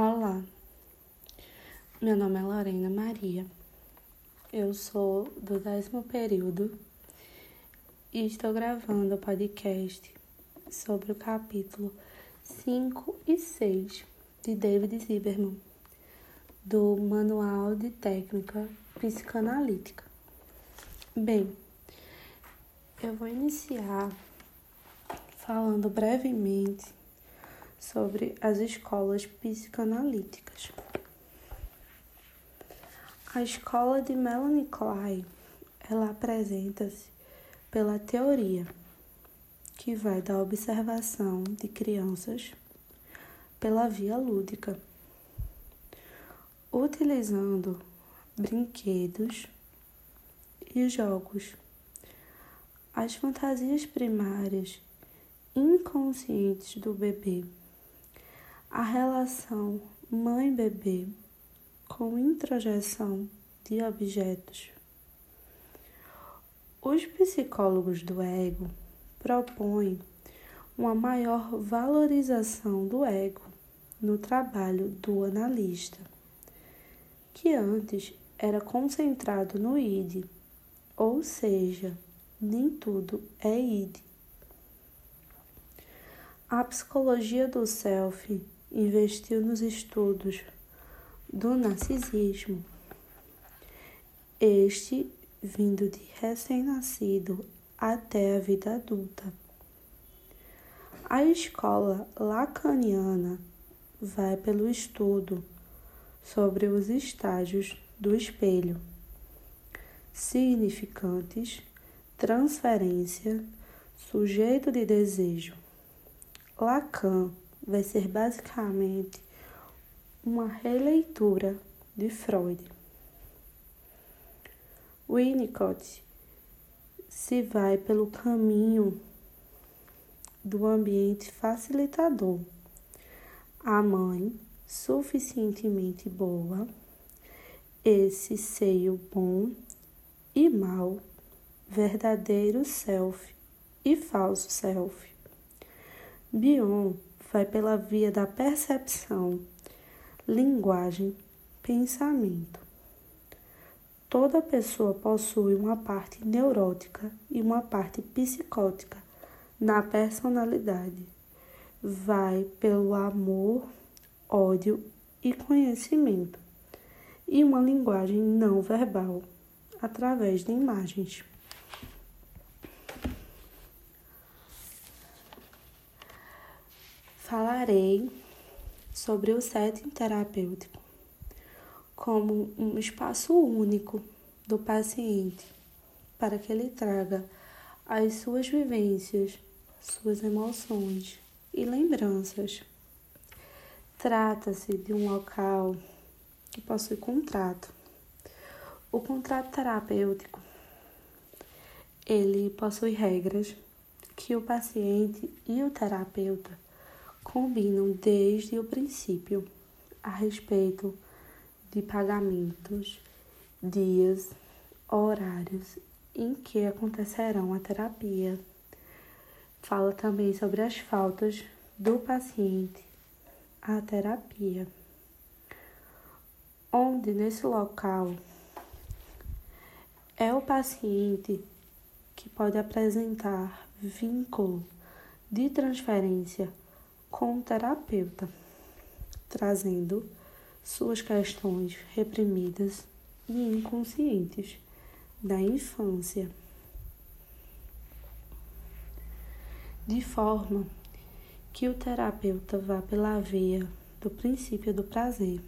Olá, meu nome é Lorena Maria, eu sou do décimo período e estou gravando o podcast sobre o capítulo 5 e 6 de David Zimmerman, do Manual de Técnica Psicanalítica. Bem, eu vou iniciar falando brevemente sobre as escolas psicanalíticas. A escola de Melanie Klein, ela apresenta-se pela teoria que vai da observação de crianças pela via lúdica, utilizando brinquedos e jogos. As fantasias primárias inconscientes do bebê a relação mãe-bebê com introjeção de objetos. Os psicólogos do ego propõem uma maior valorização do ego no trabalho do analista, que antes era concentrado no id, ou seja, nem tudo é id. A psicologia do self investiu nos estudos do narcisismo. Este vindo de recém-nascido até a vida adulta. A escola lacaniana vai pelo estudo sobre os estágios do espelho, significantes, transferência, sujeito de desejo. Lacan vai ser basicamente uma releitura de Freud. Winnicott se vai pelo caminho do ambiente facilitador. A mãe suficientemente boa, esse seio bom e mal, verdadeiro self e falso self. Bion vai pela via da percepção, linguagem, pensamento. Toda pessoa possui uma parte neurótica e uma parte psicótica na personalidade. Vai pelo amor, ódio e conhecimento, e uma linguagem não verbal, através de imagens. Falarei sobre o setting terapêutico como um espaço único do paciente para que ele traga as suas vivências, suas emoções e lembranças. Trata-se de um local que possui contrato. O contrato terapêutico ele possui regras que o paciente e o terapeuta combinam desde o princípio a respeito de pagamentos, dias, horários em que acontecerão a terapia. Fala também sobre as faltas do paciente à terapia, onde nesse local é o paciente que pode apresentar vínculo de transferência com o terapeuta, trazendo suas questões reprimidas e inconscientes da infância, de forma que o terapeuta vá pela via do princípio do prazer,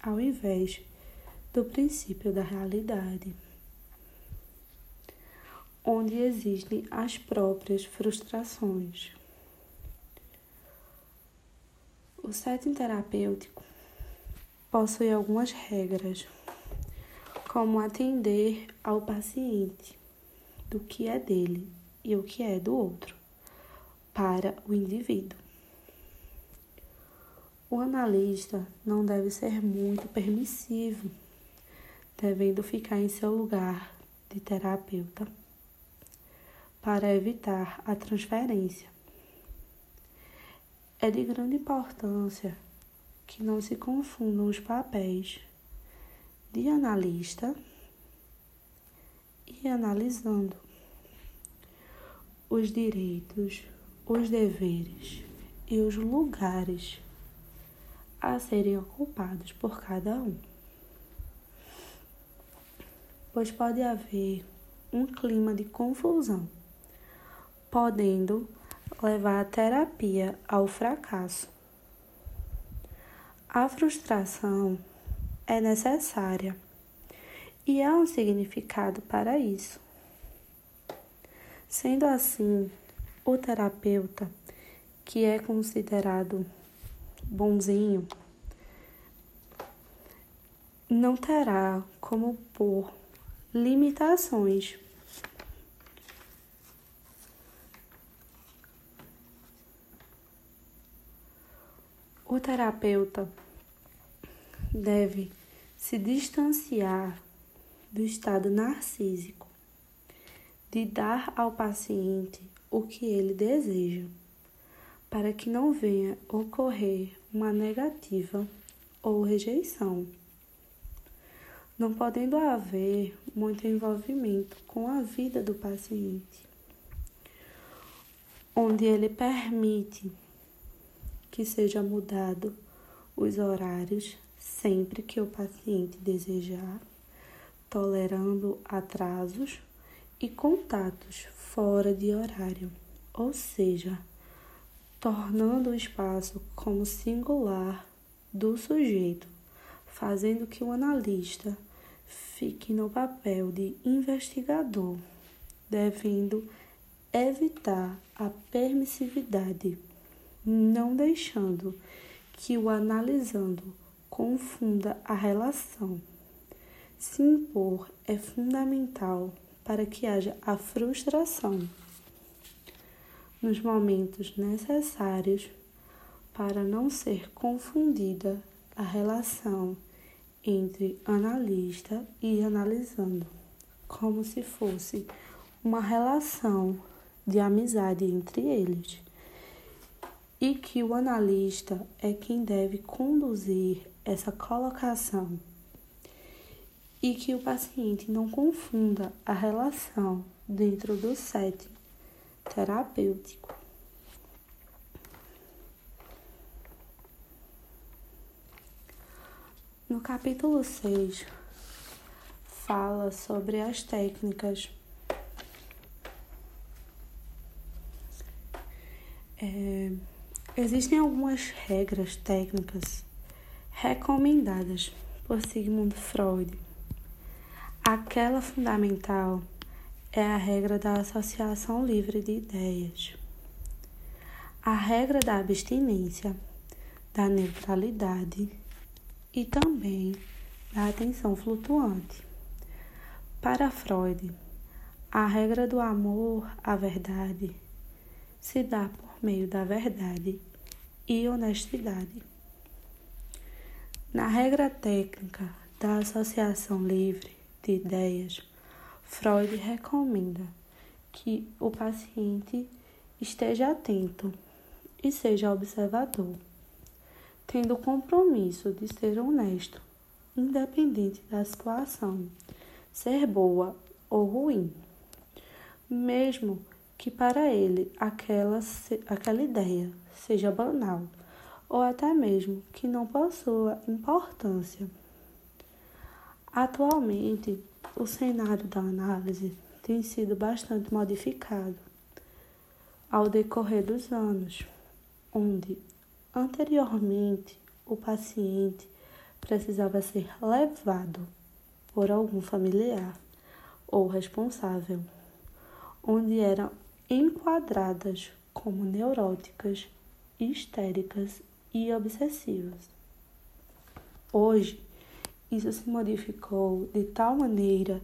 ao invés do princípio da realidade, onde existem as próprias frustrações. O setting terapêutico possui algumas regras, como atender ao paciente do que é dele e o que é do outro, para o indivíduo. O analista não deve ser muito permissivo, devendo ficar em seu lugar de terapeuta para evitar a transferência é de grande importância que não se confundam os papéis de analista e analisando os direitos, os deveres e os lugares a serem ocupados por cada um. Pois pode haver um clima de confusão, podendo levar a terapia ao fracasso. A frustração é necessária e há um significado para isso. Sendo assim, o terapeuta, que é considerado bonzinho, não terá como pôr limitações terapeuta deve se distanciar do estado narcísico, de dar ao paciente o que ele deseja, para que não venha ocorrer uma negativa ou rejeição. Não podendo haver muito envolvimento com a vida do paciente, onde ele permite que seja mudado os horários sempre que o paciente desejar, tolerando atrasos e contatos fora de horário, ou seja, tornando o espaço como singular do sujeito, fazendo que o analista fique no papel de investigador, devendo evitar a permissividade não deixando que o analisando confunda a relação. Se impor é fundamental para que haja a frustração nos momentos necessários para não ser confundida a relação entre analista e analisando, como se fosse uma relação de amizade entre eles e que o analista é quem deve conduzir essa colocação e que o paciente não confunda a relação dentro do setting terapêutico. No capítulo 6, fala sobre as técnicas é, Existem algumas regras técnicas recomendadas por Sigmund Freud. Aquela fundamental é a regra da associação livre de ideias, a regra da abstinência, da neutralidade e também da atenção flutuante. Para Freud, a regra do amor à verdade se dá por meio da verdade e honestidade. Na regra técnica da associação livre de ideias, Freud recomenda que o paciente esteja atento e seja observador, tendo o compromisso de ser honesto, independente da situação, ser boa ou ruim, mesmo que para ele aquela, aquela ideia seja banal ou até mesmo que não possua importância. Atualmente, o cenário da análise tem sido bastante modificado ao decorrer dos anos, onde anteriormente o paciente precisava ser levado por algum familiar ou responsável, onde eram enquadradas como neuróticas, histéricas e obsessivas. Hoje, isso se modificou de tal maneira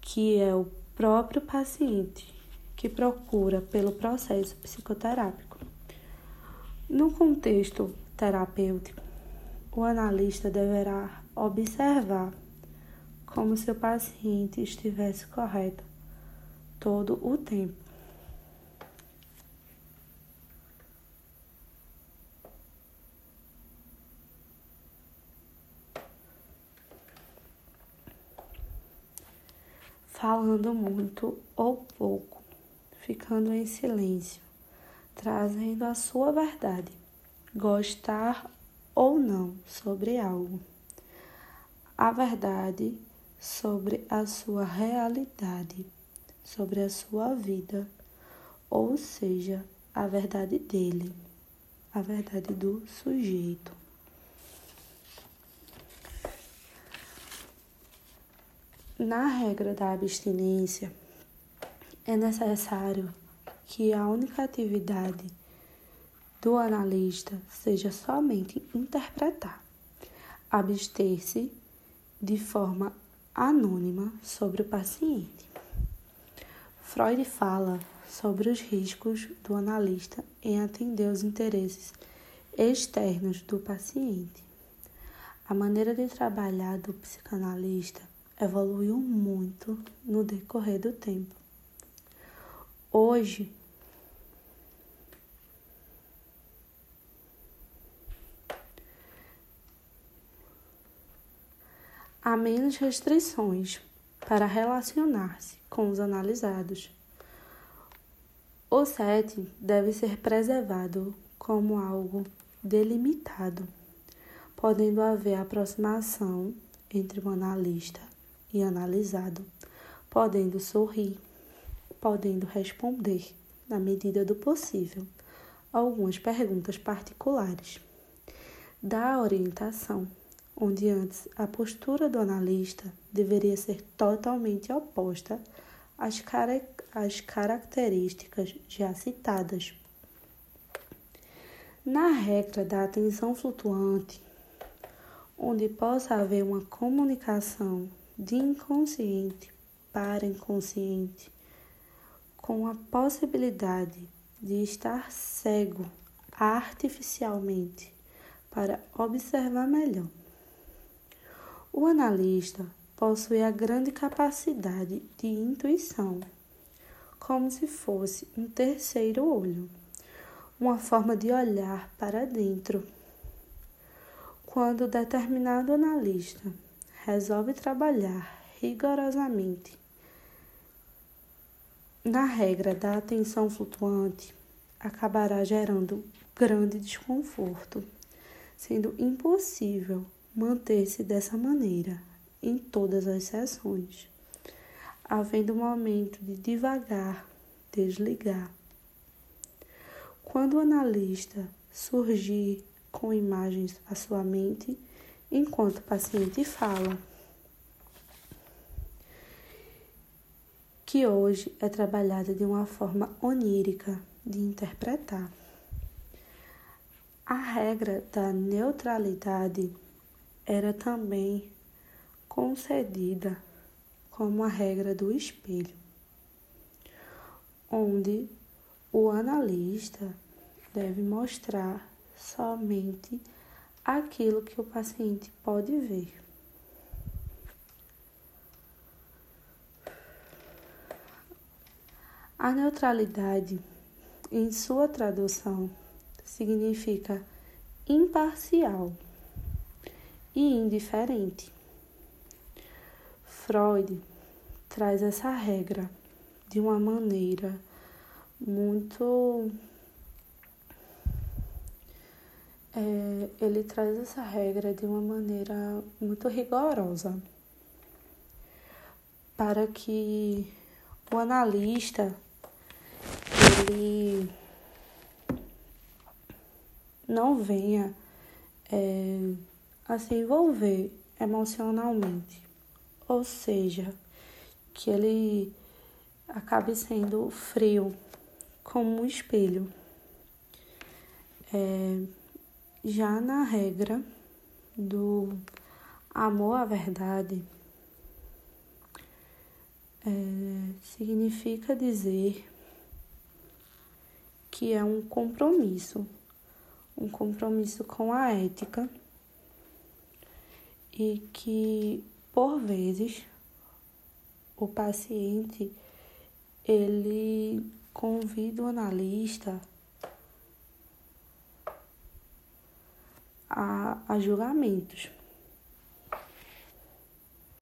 que é o próprio paciente que procura pelo processo psicoterápico. No contexto terapêutico, o analista deverá observar como se o paciente estivesse correto todo o tempo falando muito ou pouco, ficando em silêncio, trazendo a sua verdade, gostar ou não sobre algo. A verdade sobre a sua realidade, sobre a sua vida, ou seja, a verdade dele, a verdade do sujeito. Na regra da abstinência, é necessário que a única atividade do analista seja somente interpretar, abster-se de forma anônima sobre o paciente. Freud fala sobre os riscos do analista em atender os interesses externos do paciente. A maneira de trabalhar do psicanalista evoluiu muito no decorrer do tempo. Hoje, há menos restrições para relacionar-se com os analisados. O setting deve ser preservado como algo delimitado, podendo haver aproximação entre o analista e analisado, podendo sorrir, podendo responder, na medida do possível, algumas perguntas particulares. Da orientação onde antes a postura do analista deveria ser totalmente oposta às, car às características já citadas. Na regra da atenção flutuante, onde possa haver uma comunicação de inconsciente para inconsciente, com a possibilidade de estar cego artificialmente para observar melhor. O analista possui a grande capacidade de intuição, como se fosse um terceiro olho, uma forma de olhar para dentro. Quando determinado analista resolve trabalhar rigorosamente na regra da atenção flutuante, acabará gerando grande desconforto, sendo impossível manter-se dessa maneira em todas as sessões, havendo momento de devagar desligar. Quando o analista surgir com imagens à sua mente, enquanto o paciente fala, que hoje é trabalhada de uma forma onírica de interpretar. A regra da neutralidade era também concedida como a regra do espelho, onde o analista deve mostrar somente aquilo que o paciente pode ver. A neutralidade, em sua tradução, significa imparcial e indiferente. Freud traz essa regra de uma maneira muito. É, ele traz essa regra de uma maneira muito rigorosa para que o analista ele não venha é, a se envolver emocionalmente, ou seja, que ele acabe sendo frio como um espelho. É, já na regra do amor à verdade, é, significa dizer que é um compromisso, um compromisso com a ética e que por vezes o paciente ele convida o analista a, a julgamentos.